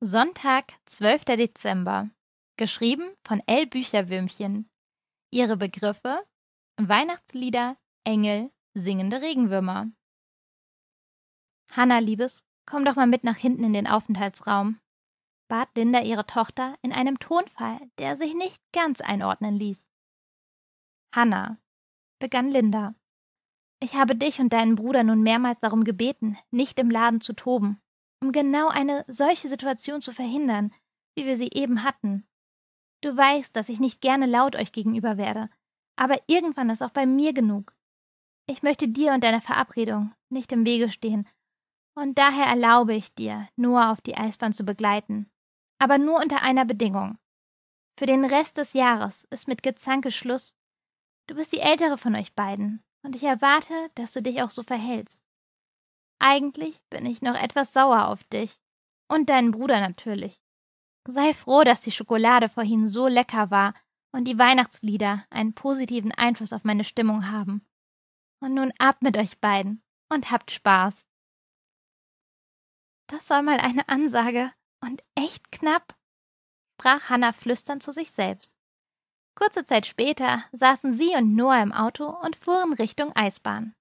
Sonntag, 12. Dezember. Geschrieben von L. Bücherwürmchen. Ihre Begriffe: Weihnachtslieder, Engel, singende Regenwürmer. Hanna, Liebes, komm doch mal mit nach hinten in den Aufenthaltsraum, bat Linda ihre Tochter in einem Tonfall, der sich nicht ganz einordnen ließ. Hanna, begann Linda. Ich habe dich und deinen Bruder nun mehrmals darum gebeten, nicht im Laden zu toben um genau eine solche Situation zu verhindern, wie wir sie eben hatten. Du weißt, dass ich nicht gerne laut euch gegenüber werde, aber irgendwann ist auch bei mir genug. Ich möchte dir und deiner Verabredung nicht im Wege stehen, und daher erlaube ich dir, Noah auf die Eisbahn zu begleiten, aber nur unter einer Bedingung. Für den Rest des Jahres ist mit Gezanke Schluss. Du bist die ältere von euch beiden, und ich erwarte, dass du dich auch so verhältst. Eigentlich bin ich noch etwas sauer auf dich. Und deinen Bruder natürlich. Sei froh, dass die Schokolade vorhin so lecker war und die Weihnachtslieder einen positiven Einfluss auf meine Stimmung haben. Und nun ab mit euch beiden und habt Spaß. Das war mal eine Ansage und echt knapp, sprach Hannah flüsternd zu sich selbst. Kurze Zeit später saßen sie und Noah im Auto und fuhren Richtung Eisbahn.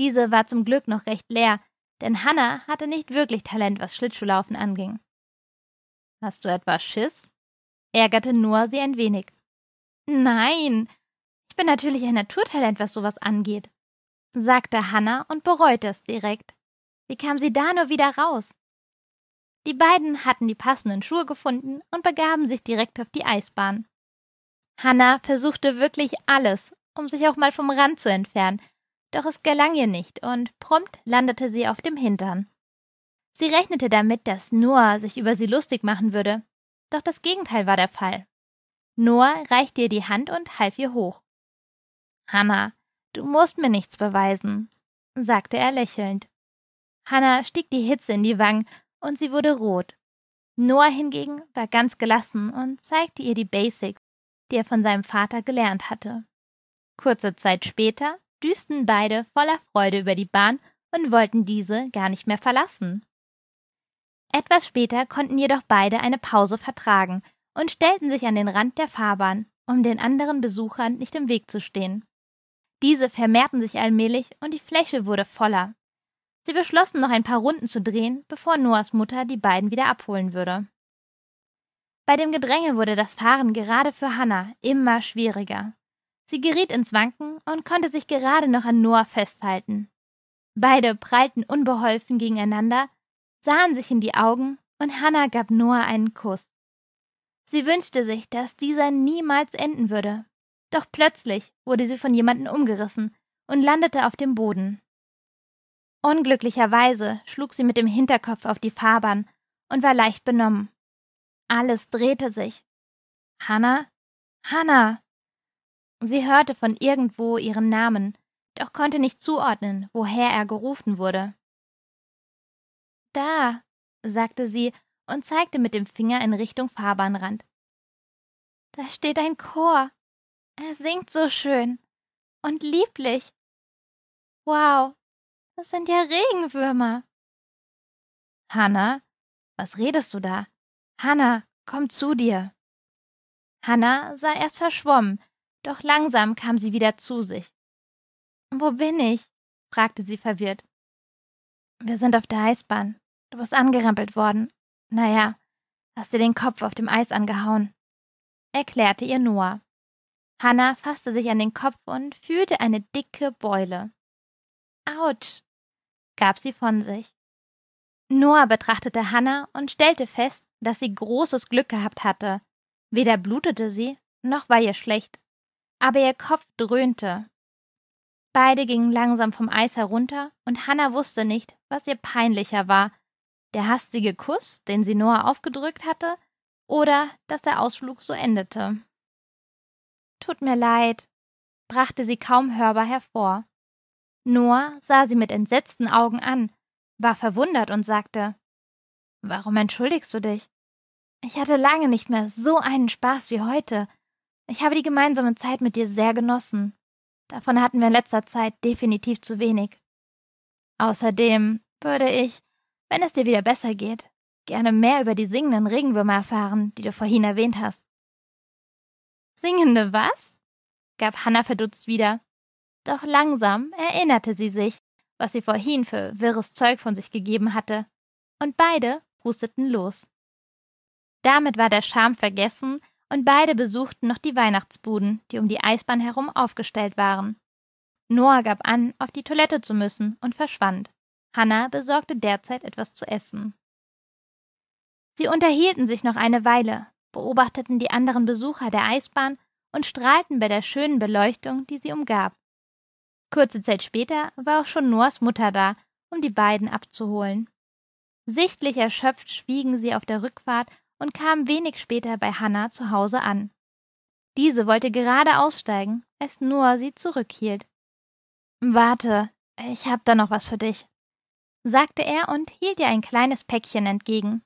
Diese war zum Glück noch recht leer, denn Hannah hatte nicht wirklich Talent, was Schlittschuhlaufen anging. Hast du etwas Schiss? ärgerte Noah sie ein wenig. Nein, ich bin natürlich ein Naturtalent, was sowas angeht, sagte Hannah und bereute es direkt. Wie kam sie da nur wieder raus? Die beiden hatten die passenden Schuhe gefunden und begaben sich direkt auf die Eisbahn. Hannah versuchte wirklich alles, um sich auch mal vom Rand zu entfernen, doch es gelang ihr nicht und prompt landete sie auf dem Hintern. Sie rechnete damit, dass Noah sich über sie lustig machen würde, doch das Gegenteil war der Fall. Noah reichte ihr die Hand und half ihr hoch. Hannah, du musst mir nichts beweisen, sagte er lächelnd. Hannah stieg die Hitze in die Wangen und sie wurde rot. Noah hingegen war ganz gelassen und zeigte ihr die Basics, die er von seinem Vater gelernt hatte. Kurze Zeit später düsten beide voller Freude über die Bahn und wollten diese gar nicht mehr verlassen. Etwas später konnten jedoch beide eine Pause vertragen und stellten sich an den Rand der Fahrbahn, um den anderen Besuchern nicht im Weg zu stehen. Diese vermehrten sich allmählich und die Fläche wurde voller. Sie beschlossen noch ein paar Runden zu drehen, bevor Noahs Mutter die beiden wieder abholen würde. Bei dem Gedränge wurde das Fahren gerade für Hannah immer schwieriger. Sie geriet ins Wanken und konnte sich gerade noch an Noah festhalten. Beide prallten unbeholfen gegeneinander, sahen sich in die Augen und Hannah gab Noah einen Kuss. Sie wünschte sich, dass dieser niemals enden würde. Doch plötzlich wurde sie von jemandem umgerissen und landete auf dem Boden. Unglücklicherweise schlug sie mit dem Hinterkopf auf die Fahrbahn und war leicht benommen. Alles drehte sich. Hannah? Hannah! Sie hörte von irgendwo ihren Namen, doch konnte nicht zuordnen, woher er gerufen wurde. Da, sagte sie und zeigte mit dem Finger in Richtung Fahrbahnrand. Da steht ein Chor. Er singt so schön und lieblich. Wow, das sind ja Regenwürmer. Hanna, was redest du da? Hanna, komm zu dir. Hanna sah erst verschwommen, doch langsam kam sie wieder zu sich. Wo bin ich? fragte sie verwirrt. Wir sind auf der Eisbahn. Du bist angerempelt worden. Naja, hast dir den Kopf auf dem Eis angehauen, erklärte ihr Noah. Hannah fasste sich an den Kopf und fühlte eine dicke Beule. Autsch, gab sie von sich. Noah betrachtete Hannah und stellte fest, dass sie großes Glück gehabt hatte. Weder blutete sie, noch war ihr schlecht aber ihr Kopf dröhnte. Beide gingen langsam vom Eis herunter, und Hannah wusste nicht, was ihr peinlicher war, der hastige Kuss, den sie Noah aufgedrückt hatte, oder dass der Ausflug so endete. Tut mir leid, brachte sie kaum hörbar hervor. Noah sah sie mit entsetzten Augen an, war verwundert und sagte Warum entschuldigst du dich? Ich hatte lange nicht mehr so einen Spaß wie heute, ich habe die gemeinsame Zeit mit dir sehr genossen. Davon hatten wir in letzter Zeit definitiv zu wenig. Außerdem würde ich, wenn es dir wieder besser geht, gerne mehr über die singenden Regenwürmer erfahren, die du vorhin erwähnt hast. Singende was? gab Hannah verdutzt wieder. Doch langsam erinnerte sie sich, was sie vorhin für wirres Zeug von sich gegeben hatte, und beide husteten los. Damit war der Scham vergessen, und beide besuchten noch die Weihnachtsbuden, die um die Eisbahn herum aufgestellt waren. Noah gab an, auf die Toilette zu müssen und verschwand. Hannah besorgte derzeit etwas zu essen. Sie unterhielten sich noch eine Weile, beobachteten die anderen Besucher der Eisbahn und strahlten bei der schönen Beleuchtung, die sie umgab. Kurze Zeit später war auch schon Noahs Mutter da, um die beiden abzuholen. Sichtlich erschöpft schwiegen sie auf der Rückfahrt und kamen wenig später bei Hannah zu Hause an. Diese wollte gerade aussteigen, als Noah sie zurückhielt. Warte, ich hab da noch was für dich, sagte er und hielt ihr ein kleines Päckchen entgegen.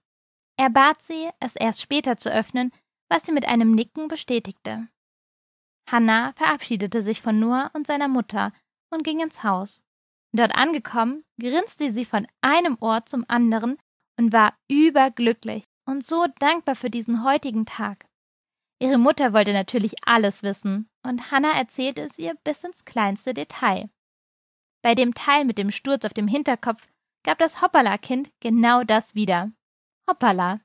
Er bat sie, es erst später zu öffnen, was sie mit einem Nicken bestätigte. Hannah verabschiedete sich von Noah und seiner Mutter und ging ins Haus. Dort angekommen, grinste sie von einem Ohr zum anderen und war überglücklich und so dankbar für diesen heutigen Tag. Ihre Mutter wollte natürlich alles wissen, und Hannah erzählte es ihr bis ins kleinste Detail. Bei dem Teil mit dem Sturz auf dem Hinterkopf gab das Hoppala-Kind genau das wieder. Hoppala.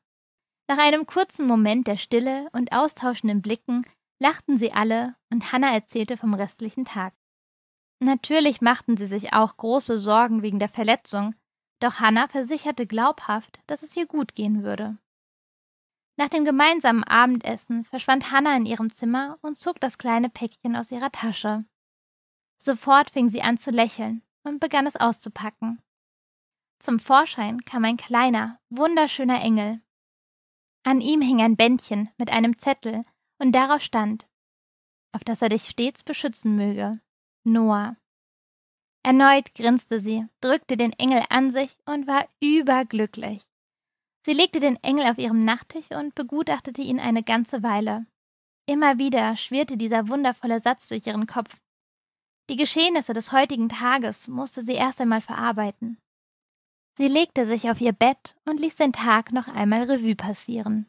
Nach einem kurzen Moment der Stille und austauschenden Blicken lachten sie alle und Hannah erzählte vom restlichen Tag. Natürlich machten sie sich auch große Sorgen wegen der Verletzung, doch Hannah versicherte glaubhaft, dass es ihr gut gehen würde. Nach dem gemeinsamen Abendessen verschwand Hannah in ihrem Zimmer und zog das kleine Päckchen aus ihrer Tasche. Sofort fing sie an zu lächeln und begann es auszupacken. Zum Vorschein kam ein kleiner, wunderschöner Engel. An ihm hing ein Bändchen mit einem Zettel, und darauf stand, auf dass er dich stets beschützen möge. Noah. Erneut grinste sie, drückte den Engel an sich und war überglücklich. Sie legte den Engel auf ihrem Nachttisch und begutachtete ihn eine ganze Weile. Immer wieder schwirrte dieser wundervolle Satz durch ihren Kopf. Die Geschehnisse des heutigen Tages musste sie erst einmal verarbeiten. Sie legte sich auf ihr Bett und ließ den Tag noch einmal Revue passieren.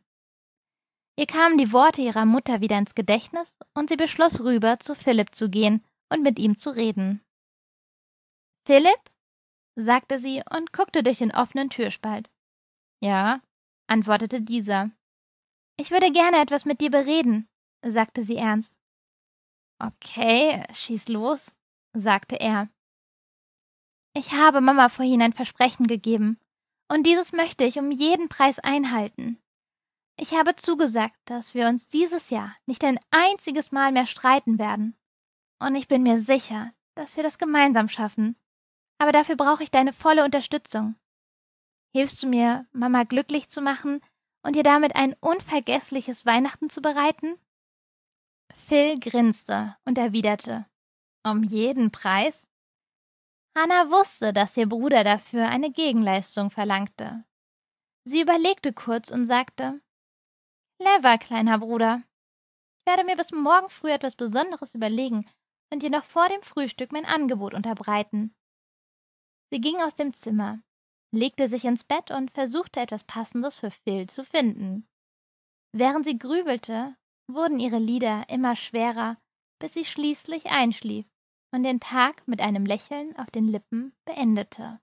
Ihr kamen die Worte ihrer Mutter wieder ins Gedächtnis und sie beschloss rüber zu Philipp zu gehen und mit ihm zu reden. Philipp? sagte sie und guckte durch den offenen Türspalt. Ja, antwortete dieser. Ich würde gerne etwas mit dir bereden, sagte sie ernst. Okay, schieß los, sagte er. Ich habe Mama vorhin ein Versprechen gegeben, und dieses möchte ich um jeden Preis einhalten. Ich habe zugesagt, dass wir uns dieses Jahr nicht ein einziges Mal mehr streiten werden. Und ich bin mir sicher, dass wir das gemeinsam schaffen. Aber dafür brauche ich deine volle Unterstützung. Hilfst du mir, Mama glücklich zu machen und ihr damit ein unvergessliches Weihnachten zu bereiten? Phil grinste und erwiderte Um jeden Preis? Hannah wusste, dass ihr Bruder dafür eine Gegenleistung verlangte. Sie überlegte kurz und sagte Clever, kleiner Bruder. Ich werde mir bis morgen früh etwas Besonderes überlegen und dir noch vor dem Frühstück mein Angebot unterbreiten. Sie ging aus dem Zimmer, legte sich ins Bett und versuchte etwas Passendes für Phil zu finden. Während sie grübelte, wurden ihre Lieder immer schwerer, bis sie schließlich einschlief und den Tag mit einem Lächeln auf den Lippen beendete.